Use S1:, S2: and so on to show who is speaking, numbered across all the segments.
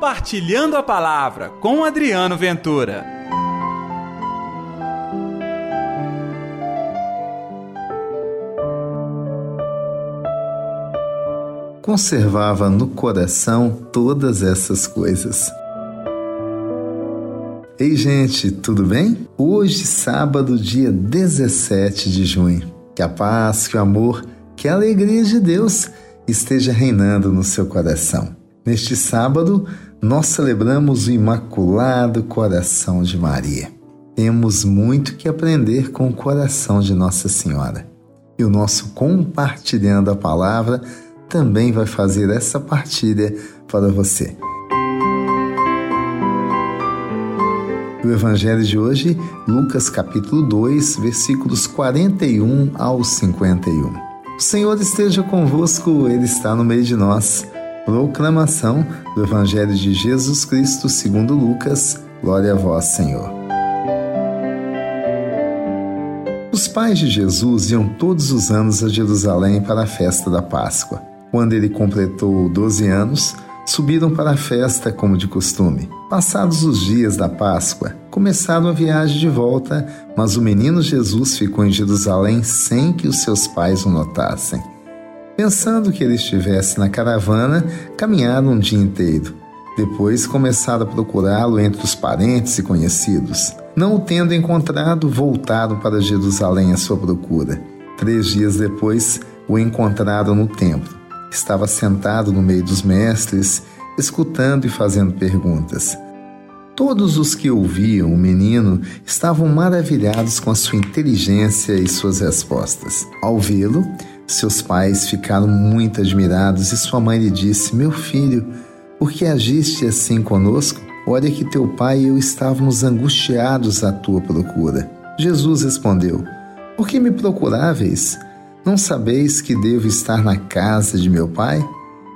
S1: Compartilhando a Palavra com Adriano Ventura.
S2: Conservava no coração todas essas coisas. Ei, gente, tudo bem? Hoje, sábado, dia 17 de junho. Que a paz, que o amor, que a alegria de Deus esteja reinando no seu coração. Neste sábado, nós celebramos o Imaculado Coração de Maria. Temos muito que aprender com o coração de Nossa Senhora. E o nosso compartilhando a palavra também vai fazer essa partilha para você. O Evangelho de hoje, Lucas capítulo 2, versículos 41 ao 51. O Senhor esteja convosco, Ele está no meio de nós. Proclamação do Evangelho de Jesus Cristo segundo Lucas. Glória a vós, Senhor. Os pais de Jesus iam todos os anos a Jerusalém para a festa da Páscoa. Quando ele completou 12 anos, subiram para a festa como de costume. Passados os dias da Páscoa, começaram a viagem de volta, mas o menino Jesus ficou em Jerusalém sem que os seus pais o notassem. Pensando que ele estivesse na caravana, caminharam um dia inteiro. Depois começaram a procurá-lo entre os parentes e conhecidos. Não o tendo encontrado, voltaram para Jerusalém à sua procura. Três dias depois, o encontraram no templo. Estava sentado no meio dos mestres, escutando e fazendo perguntas. Todos os que ouviam o menino estavam maravilhados com a sua inteligência e suas respostas. Ao vê-lo, seus pais ficaram muito admirados e sua mãe lhe disse: Meu filho, por que agiste assim conosco? Olha que teu pai e eu estávamos angustiados à tua procura. Jesus respondeu: Por que me procuráveis? Não sabeis que devo estar na casa de meu pai?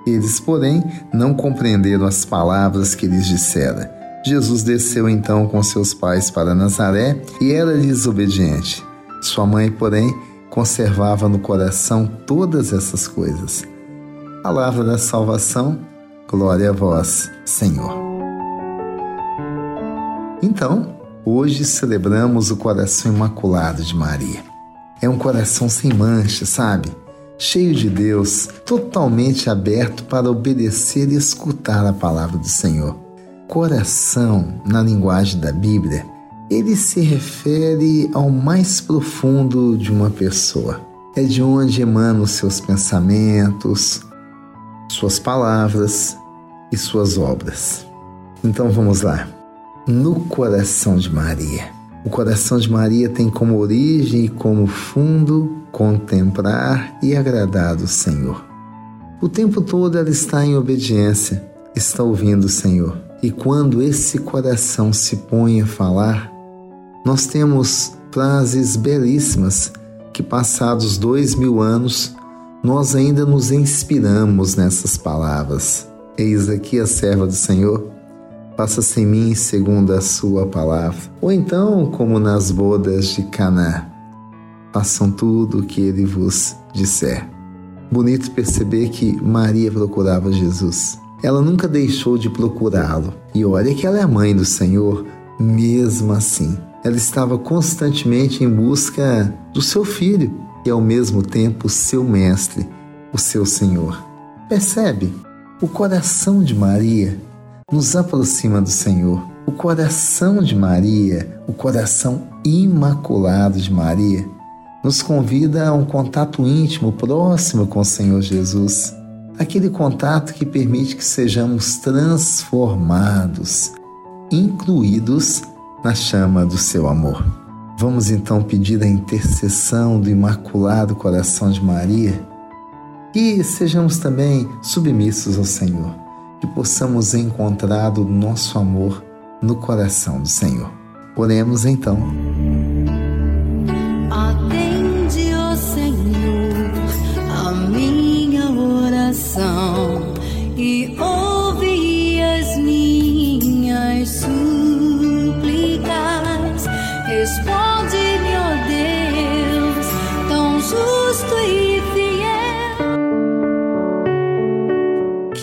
S2: Eles, porém, não compreenderam as palavras que lhes dissera. Jesus desceu então com seus pais para Nazaré e era-lhes obediente. Sua mãe, porém, conservava no coração todas essas coisas. Palavra da salvação, glória a vós, Senhor. Então, hoje celebramos o coração imaculado de Maria. É um coração sem mancha, sabe? Cheio de Deus, totalmente aberto para obedecer e escutar a palavra do Senhor. Coração, na linguagem da Bíblia, ele se refere ao mais profundo de uma pessoa. É de onde emanam seus pensamentos, suas palavras e suas obras. Então vamos lá. No coração de Maria. O coração de Maria tem como origem e como fundo contemplar e agradar o Senhor. O tempo todo ela está em obediência, está ouvindo o Senhor. E quando esse coração se põe a falar, nós temos frases belíssimas que, passados dois mil anos, nós ainda nos inspiramos nessas palavras. Eis aqui a serva do Senhor, faça-se em mim segundo a sua palavra. Ou então, como nas bodas de Caná, façam tudo o que ele vos disser. Bonito perceber que Maria procurava Jesus. Ela nunca deixou de procurá-lo. E olha que ela é a mãe do Senhor, mesmo assim ela estava constantemente em busca do seu filho e ao mesmo tempo seu mestre, o seu Senhor. Percebe? O coração de Maria nos aproxima do Senhor. O coração de Maria, o coração imaculado de Maria, nos convida a um contato íntimo, próximo com o Senhor Jesus. Aquele contato que permite que sejamos transformados, incluídos na chama do seu amor. Vamos então pedir a intercessão do Imaculado Coração de Maria e sejamos também submissos ao Senhor, que possamos encontrar o nosso amor no coração do Senhor. Oremos então.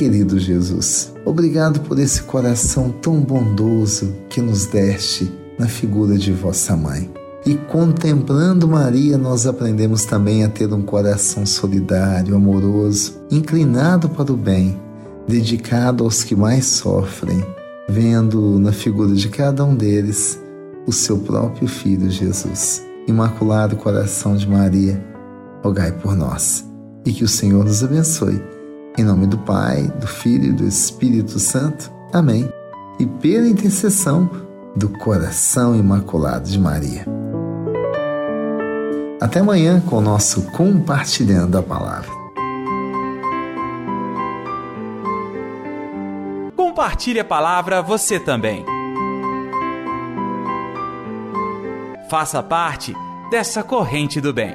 S2: Querido Jesus, obrigado por esse coração tão bondoso que nos deste na figura de vossa mãe. E contemplando Maria, nós aprendemos também a ter um coração solidário, amoroso, inclinado para o bem, dedicado aos que mais sofrem, vendo na figura de cada um deles o seu próprio Filho Jesus. Imaculado Coração de Maria, rogai por nós e que o Senhor nos abençoe. Em nome do Pai, do Filho e do Espírito Santo. Amém. E pela intercessão do coração imaculado de Maria. Até amanhã com o nosso Compartilhando a Palavra.
S1: Compartilhe a palavra você também. Faça parte dessa corrente do bem.